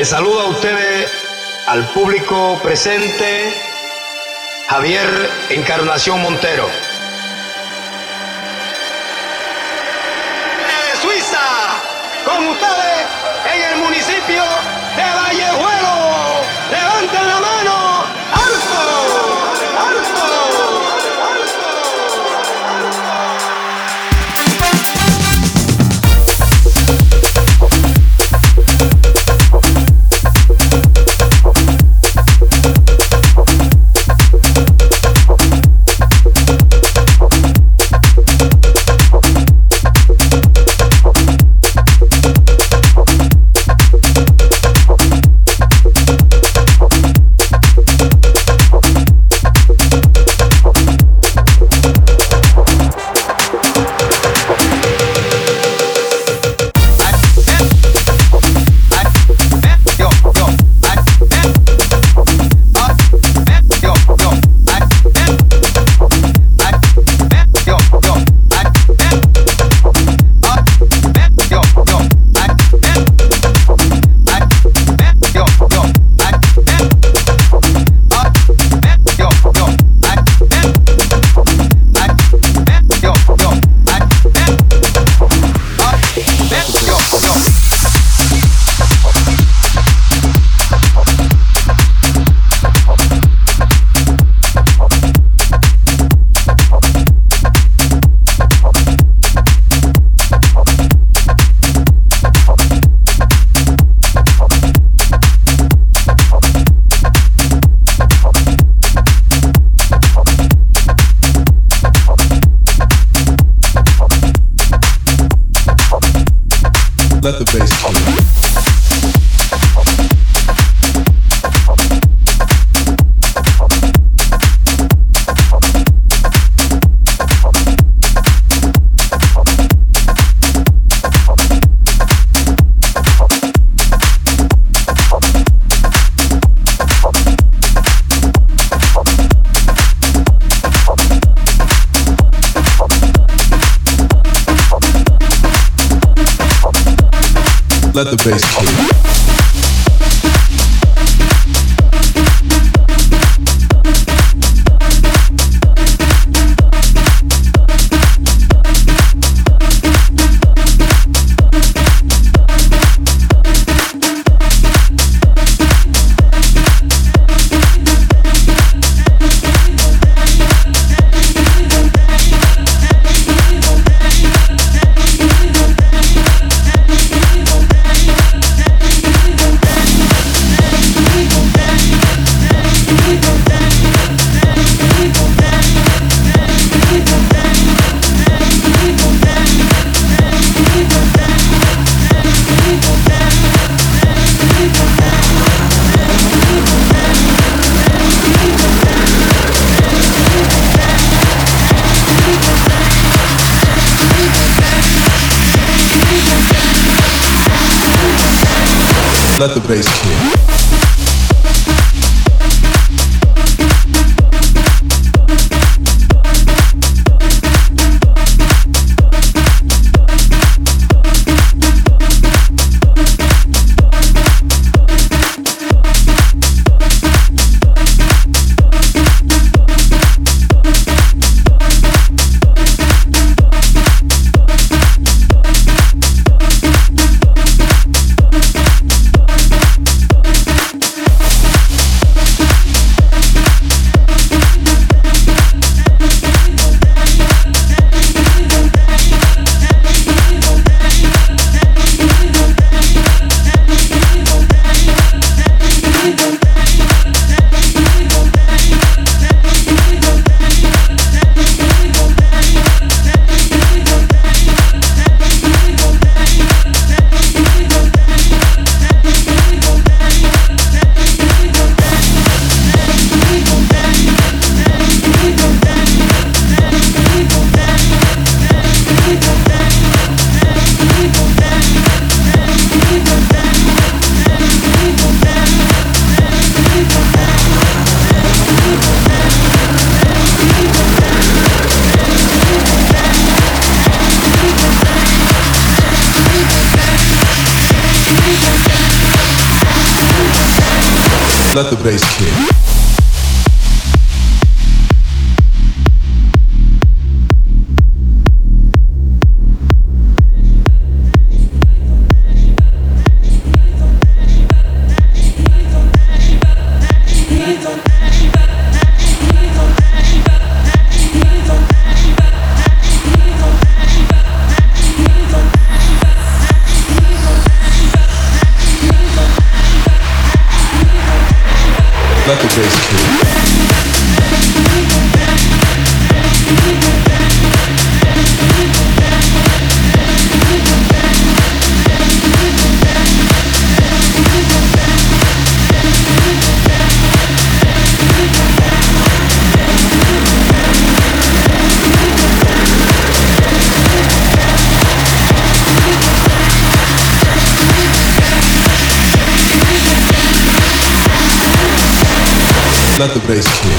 Les saludo a ustedes, al público presente, Javier Encarnación Montero. xadrez Let the bass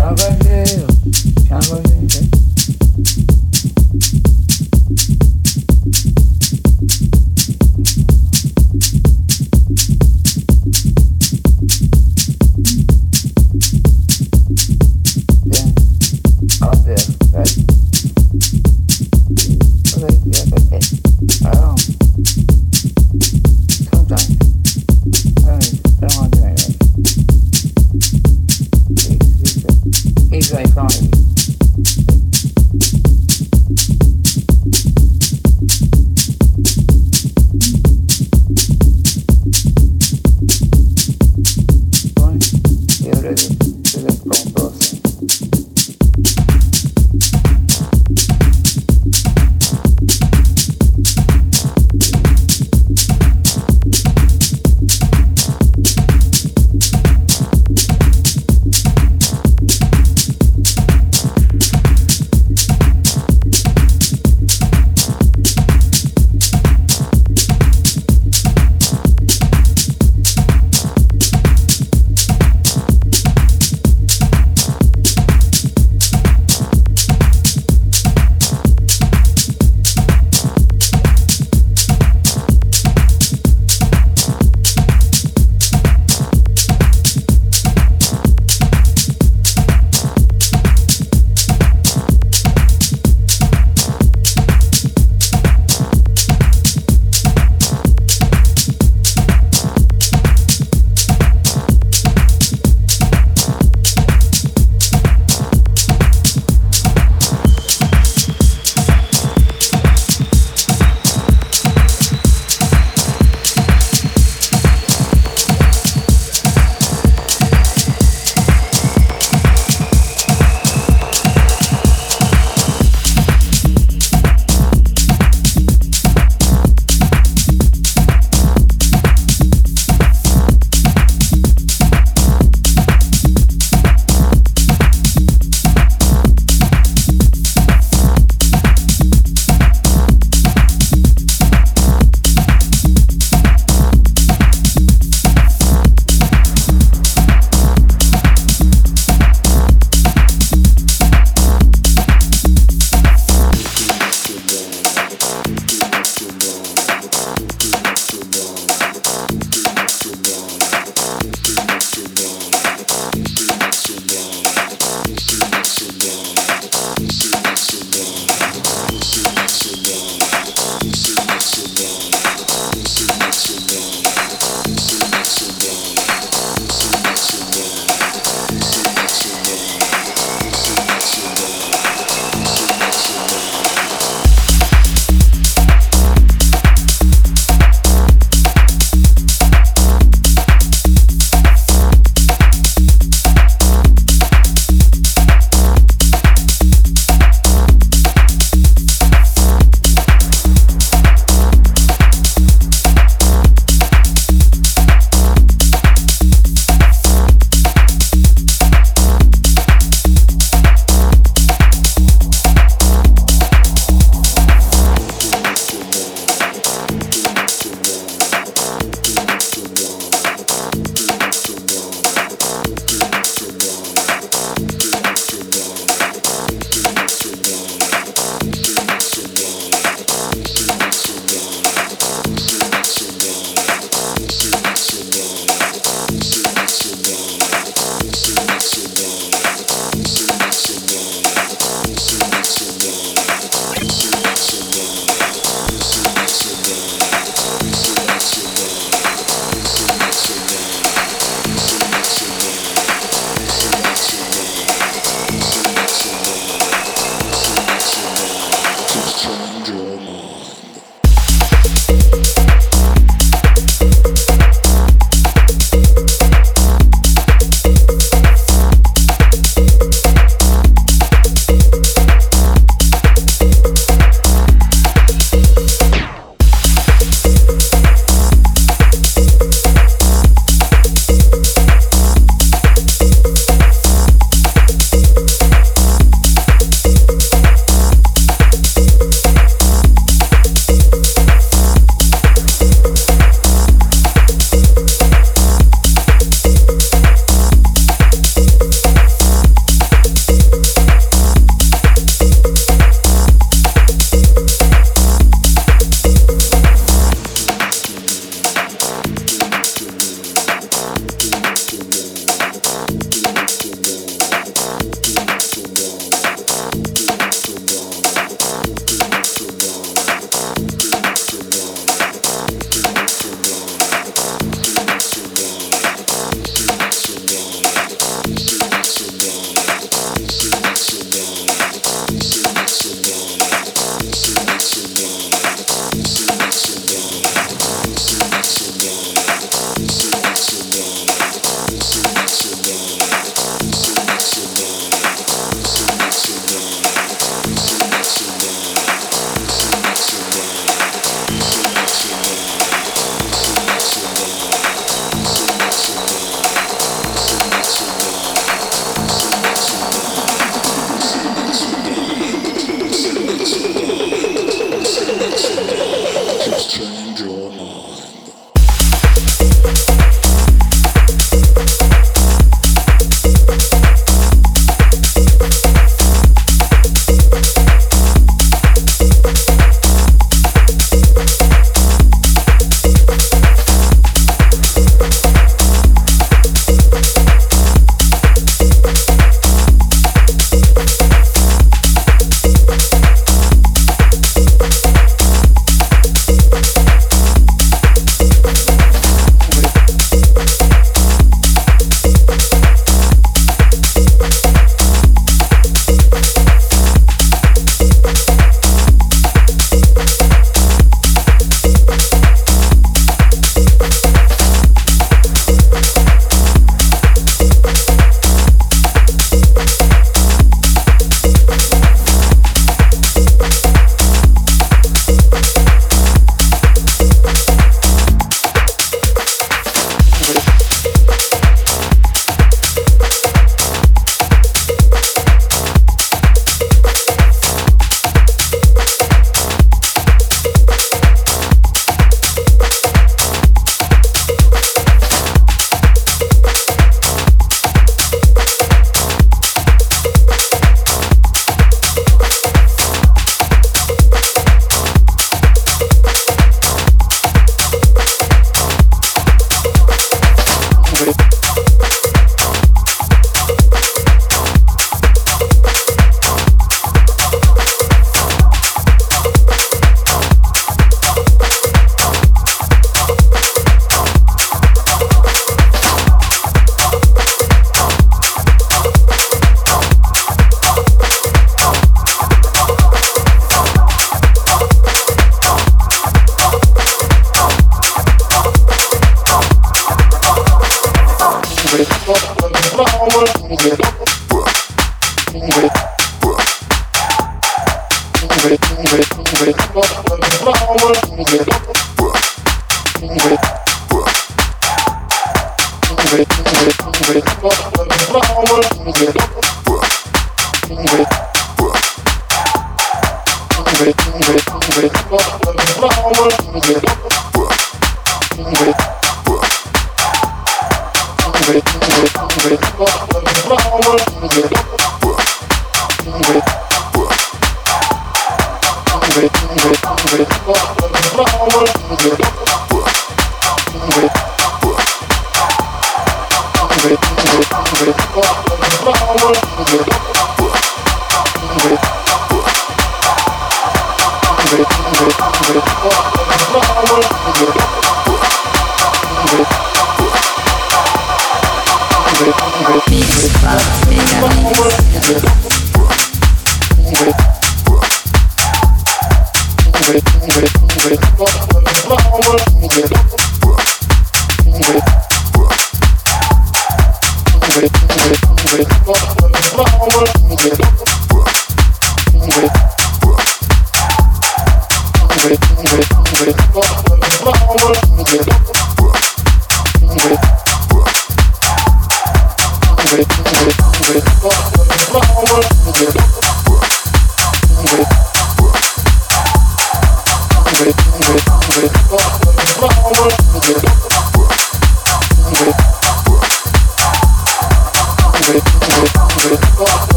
병원에 병원에